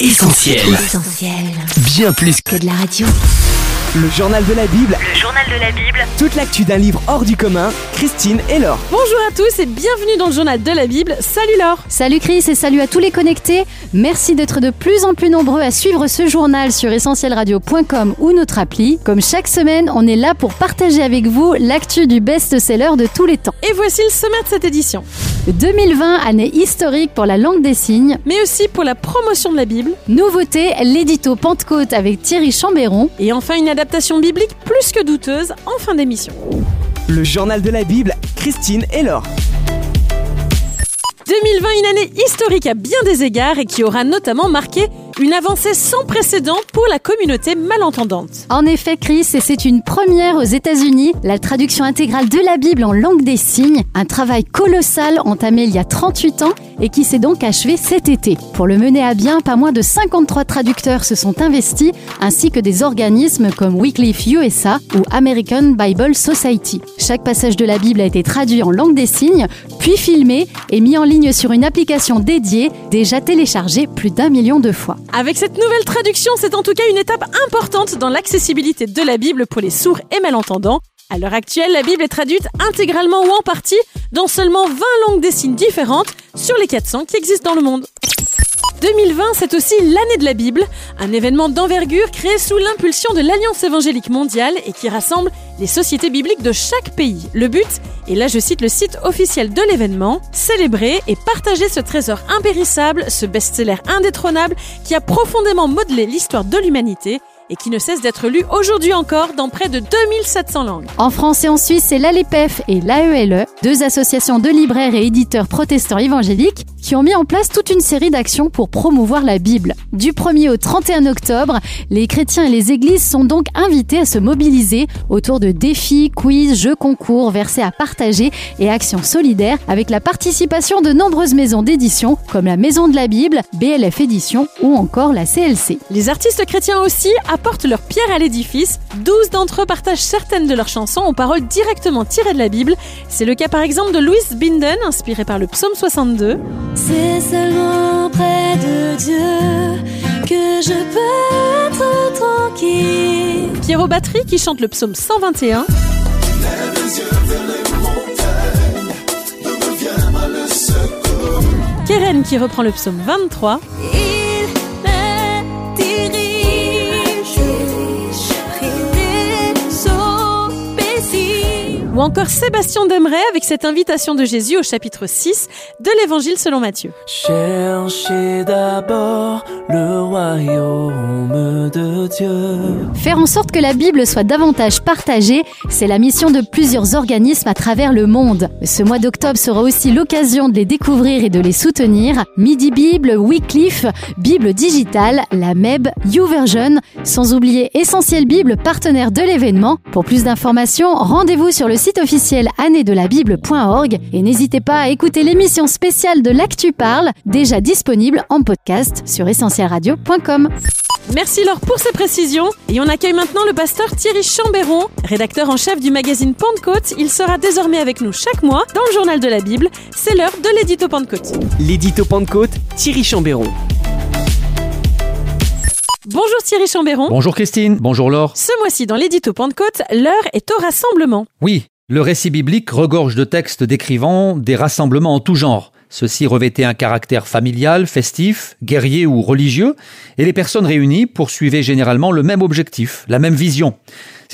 Essentiel. Essentiel. Bien plus que Que de la radio. Le journal de la Bible, Le journal de la Bible. toute l'actu d'un livre hors du commun, Christine et Laure. Bonjour à tous et bienvenue dans le journal de la Bible. Salut Laure Salut Chris et salut à tous les connectés. Merci d'être de plus en plus nombreux à suivre ce journal sur essentielradio.com ou notre appli. Comme chaque semaine, on est là pour partager avec vous l'actu du best-seller de tous les temps. Et voici le sommaire de cette édition. 2020, année historique pour la langue des signes. Mais aussi pour la promotion de la Bible. Nouveauté, l'édito Pentecôte avec Thierry Chambéron. Et enfin une adaptation biblique plus que douteuse en fin d'émission. Le journal de la Bible, Christine et Laure. 2020, une année historique à bien des égards et qui aura notamment marqué une avancée sans précédent pour la communauté malentendante. En effet, Chris, et c'est une première aux États-Unis, la traduction intégrale de la Bible en langue des signes, un travail colossal entamé il y a 38 ans et qui s'est donc achevé cet été. Pour le mener à bien, pas moins de 53 traducteurs se sont investis, ainsi que des organismes comme Wycliffe USA ou American Bible Society. Chaque passage de la Bible a été traduit en langue des signes, puis filmé et mis en ligne sur une application dédiée, déjà téléchargée plus d'un million de fois. Avec cette nouvelle traduction, c'est en tout cas une étape importante dans l'accessibilité de la Bible pour les sourds et malentendants. À l'heure actuelle, la Bible est traduite intégralement ou en partie dans seulement 20 langues des signes différentes sur les 400 qui existent dans le monde. 2020, c'est aussi l'année de la Bible, un événement d'envergure créé sous l'impulsion de l'Alliance évangélique mondiale et qui rassemble les sociétés bibliques de chaque pays. Le but, et là je cite le site officiel de l'événement, célébrer et partager ce trésor impérissable, ce best-seller indétrônable qui a profondément modelé l'histoire de l'humanité et qui ne cesse d'être lu aujourd'hui encore dans près de 2700 langues. En France et en Suisse, c'est l'ALEPEF et l'AELE, deux associations de libraires et éditeurs protestants évangéliques, qui ont mis en place toute une série d'actions pour promouvoir la Bible. Du 1er au 31 octobre, les chrétiens et les églises sont donc invités à se mobiliser autour de défis, quiz, jeux concours, versets à partager et actions solidaires avec la participation de nombreuses maisons d'édition comme la Maison de la Bible, BLF Édition ou encore la CLC. Les artistes chrétiens aussi apportent leur pierre à l'édifice. 12 d'entre eux partagent certaines de leurs chansons aux paroles directement tirées de la Bible. C'est le cas par exemple de Louis Binden, inspiré par le psaume 62. C'est seulement près de Dieu que je peux être tranquille. Pierrot Battery qui chante le psaume 121. Keren qui reprend le psaume 23. Il encore Sébastien Demeret avec cette invitation de Jésus au chapitre 6 de l'évangile selon Matthieu. Cherchez d'abord le royaume de Dieu. Faire en sorte que la Bible soit davantage partagée, c'est la mission de plusieurs organismes à travers le monde. Ce mois d'octobre sera aussi l'occasion de les découvrir et de les soutenir. Midi Bible, Wycliffe, Bible digitale, la MEB, YouVersion, sans oublier Essentiel Bible, partenaire de l'événement. Pour plus d'informations, rendez-vous sur le site officiel annéedelabible.org et n'hésitez pas à écouter l'émission spéciale de l'Actu Parle, déjà disponible en podcast sur essentielradio.com. Merci Laure pour ces précisions. Et on accueille maintenant le pasteur Thierry Chambéron, rédacteur en chef du magazine Pentecôte. Il sera désormais avec nous chaque mois dans le journal de la Bible. C'est l'heure de l'édito Pentecôte. L'édito Pentecôte, Thierry Chambéron. Bonjour Thierry Chambéron. Bonjour Christine, bonjour Laure. Ce mois-ci dans l'édito Pentecôte, l'heure est au rassemblement. Oui, le récit biblique regorge de textes décrivant des rassemblements en tout genre. Ceux-ci revêtaient un caractère familial, festif, guerrier ou religieux, et les personnes réunies poursuivaient généralement le même objectif, la même vision.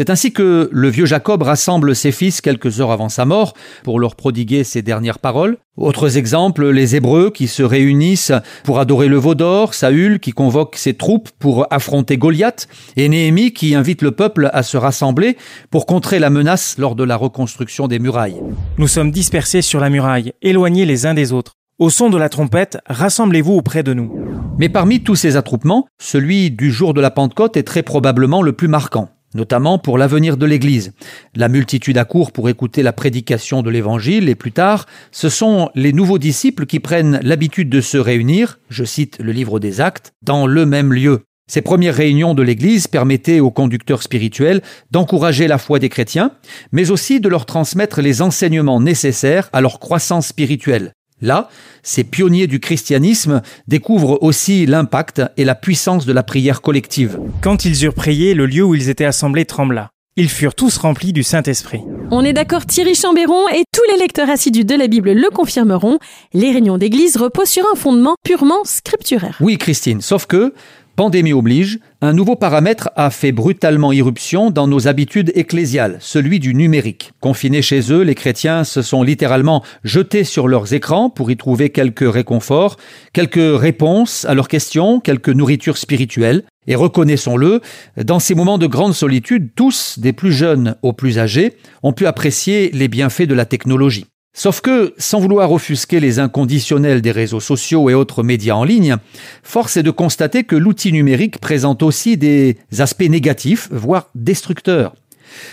C'est ainsi que le vieux Jacob rassemble ses fils quelques heures avant sa mort pour leur prodiguer ses dernières paroles. Autres exemples, les Hébreux qui se réunissent pour adorer le veau d'or, Saül qui convoque ses troupes pour affronter Goliath, et Néhémie qui invite le peuple à se rassembler pour contrer la menace lors de la reconstruction des murailles. Nous sommes dispersés sur la muraille, éloignés les uns des autres. Au son de la trompette, rassemblez-vous auprès de nous. Mais parmi tous ces attroupements, celui du jour de la Pentecôte est très probablement le plus marquant, notamment pour l'avenir de l'Église. La multitude accourt pour écouter la prédication de l'Évangile et plus tard, ce sont les nouveaux disciples qui prennent l'habitude de se réunir, je cite le livre des Actes, dans le même lieu. Ces premières réunions de l'Église permettaient aux conducteurs spirituels d'encourager la foi des chrétiens, mais aussi de leur transmettre les enseignements nécessaires à leur croissance spirituelle. Là, ces pionniers du christianisme découvrent aussi l'impact et la puissance de la prière collective. Quand ils eurent prié, le lieu où ils étaient assemblés trembla. Ils furent tous remplis du Saint-Esprit. On est d'accord, Thierry Chambéron et tous les lecteurs assidus de la Bible le confirmeront. Les réunions d'église reposent sur un fondement purement scripturaire. Oui, Christine, sauf que, pandémie oblige, un nouveau paramètre a fait brutalement irruption dans nos habitudes ecclésiales, celui du numérique. Confinés chez eux, les chrétiens se sont littéralement jetés sur leurs écrans pour y trouver quelques réconforts, quelques réponses à leurs questions, quelques nourritures spirituelles. Et reconnaissons-le, dans ces moments de grande solitude, tous, des plus jeunes aux plus âgés, ont pu apprécier les bienfaits de la technologie. Sauf que, sans vouloir offusquer les inconditionnels des réseaux sociaux et autres médias en ligne, force est de constater que l'outil numérique présente aussi des aspects négatifs, voire destructeurs.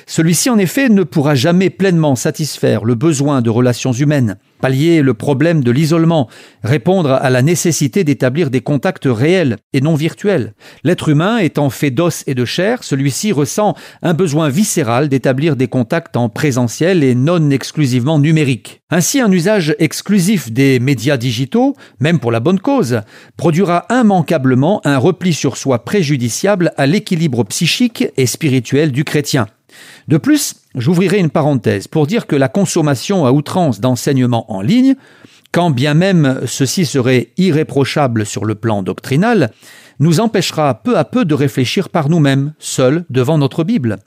Celui-ci, en effet, ne pourra jamais pleinement satisfaire le besoin de relations humaines, pallier le problème de l'isolement, répondre à la nécessité d'établir des contacts réels et non virtuels. L'être humain étant fait d'os et de chair, celui-ci ressent un besoin viscéral d'établir des contacts en présentiel et non exclusivement numériques. Ainsi, un usage exclusif des médias digitaux, même pour la bonne cause, produira immanquablement un repli sur soi préjudiciable à l'équilibre psychique et spirituel du chrétien. De plus, j'ouvrirai une parenthèse pour dire que la consommation à outrance d'enseignements en ligne, quand bien même ceci serait irréprochable sur le plan doctrinal, nous empêchera peu à peu de réfléchir par nous-mêmes, seuls, devant notre Bible.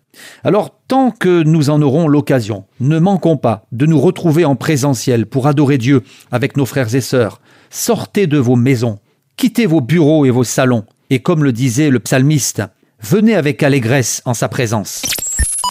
Alors, tant que nous en aurons l'occasion, ne manquons pas de nous retrouver en présentiel pour adorer Dieu avec nos frères et sœurs. Sortez de vos maisons, quittez vos bureaux et vos salons, et comme le disait le psalmiste, venez avec allégresse en sa présence.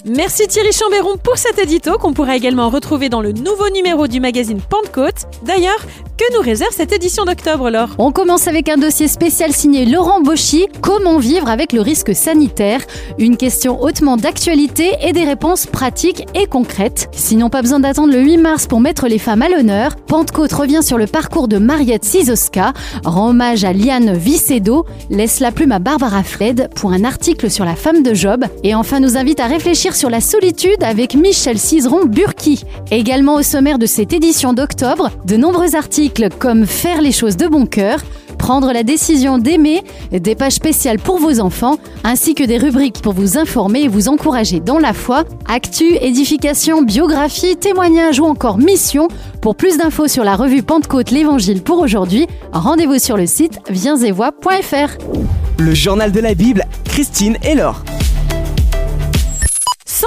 Merci Thierry Chambéron pour cet édito qu'on pourra également retrouver dans le nouveau numéro du magazine Pentecôte. D'ailleurs, que nous réserve cette édition d'octobre, Laure? On commence avec un dossier spécial signé Laurent Bauchy, Comment vivre avec le risque sanitaire? Une question hautement d'actualité et des réponses pratiques et concrètes. Sinon, pas besoin d'attendre le 8 mars pour mettre les femmes à l'honneur. Pentecôte revient sur le parcours de Mariette Sisoska, rend hommage à Liane Vicedo, laisse la plume à Barbara Fled pour un article sur la femme de Job et enfin nous invite à réfléchir sur la solitude avec Michel Cizeron-Burki. Également au sommaire de cette édition d'octobre, de nombreux articles comme Faire les choses de bon cœur, Prendre la décision d'aimer, des pages spéciales pour vos enfants, ainsi que des rubriques pour vous informer et vous encourager dans la foi, actu, édification, biographie, témoignages ou encore mission. Pour plus d'infos sur la revue Pentecôte l'Évangile pour aujourd'hui, rendez-vous sur le site viensetvoix.fr. Le journal de la Bible, Christine et Laure.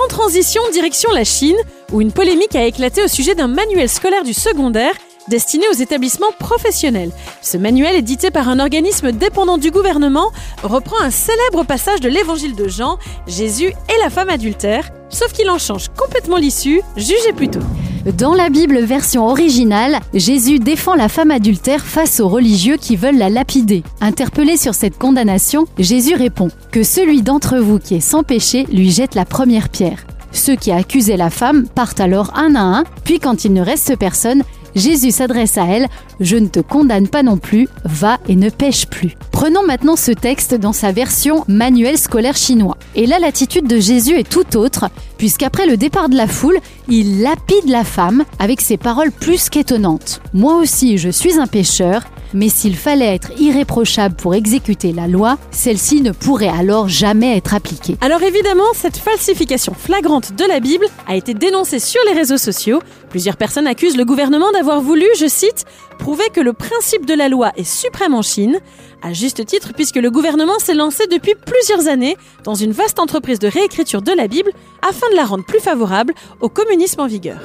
Sans transition, direction la Chine, où une polémique a éclaté au sujet d'un manuel scolaire du secondaire destiné aux établissements professionnels. Ce manuel, édité par un organisme dépendant du gouvernement, reprend un célèbre passage de l'évangile de Jean, Jésus et la femme adultère, sauf qu'il en change complètement l'issue, jugez plutôt. Dans la Bible version originale, Jésus défend la femme adultère face aux religieux qui veulent la lapider. Interpellé sur cette condamnation, Jésus répond Que celui d'entre vous qui est sans péché lui jette la première pierre. Ceux qui accusaient la femme partent alors un à un, puis quand il ne reste personne, Jésus s'adresse à elle, Je ne te condamne pas non plus, va et ne pêche plus. Prenons maintenant ce texte dans sa version manuel scolaire chinois. Et là l'attitude de Jésus est tout autre, puisqu'après le départ de la foule, il lapide la femme avec ses paroles plus qu'étonnantes. Moi aussi je suis un pécheur, mais s'il fallait être irréprochable pour exécuter la loi, celle-ci ne pourrait alors jamais être appliquée. Alors évidemment, cette falsification flagrante de la Bible a été dénoncée sur les réseaux sociaux. Plusieurs personnes accusent le gouvernement d'avoir voulu, je cite, prouver que le principe de la loi est suprême en Chine, à juste titre puisque le gouvernement s'est lancé depuis plusieurs années dans une vaste entreprise de réécriture de la Bible afin de la rendre plus favorable au communisme en vigueur.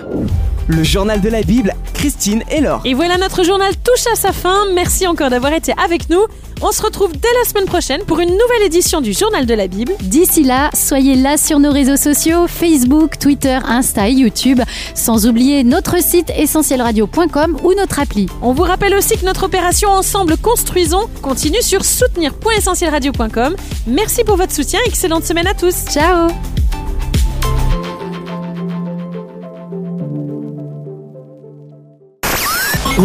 Le journal de la Bible, Christine et Laure. Et voilà, notre journal touche à sa fin. Merci encore d'avoir été avec nous. On se retrouve dès la semaine prochaine pour une nouvelle édition du journal de la Bible. D'ici là, soyez là sur nos réseaux sociaux, Facebook, Twitter, Insta et YouTube, sans oublier notre site essentielradio.com ou notre appli. On vous rappelle aussi que notre opération Ensemble Construisons continue sur soutenir.essentielradio.com. Merci pour votre soutien. Excellente semaine à tous. Ciao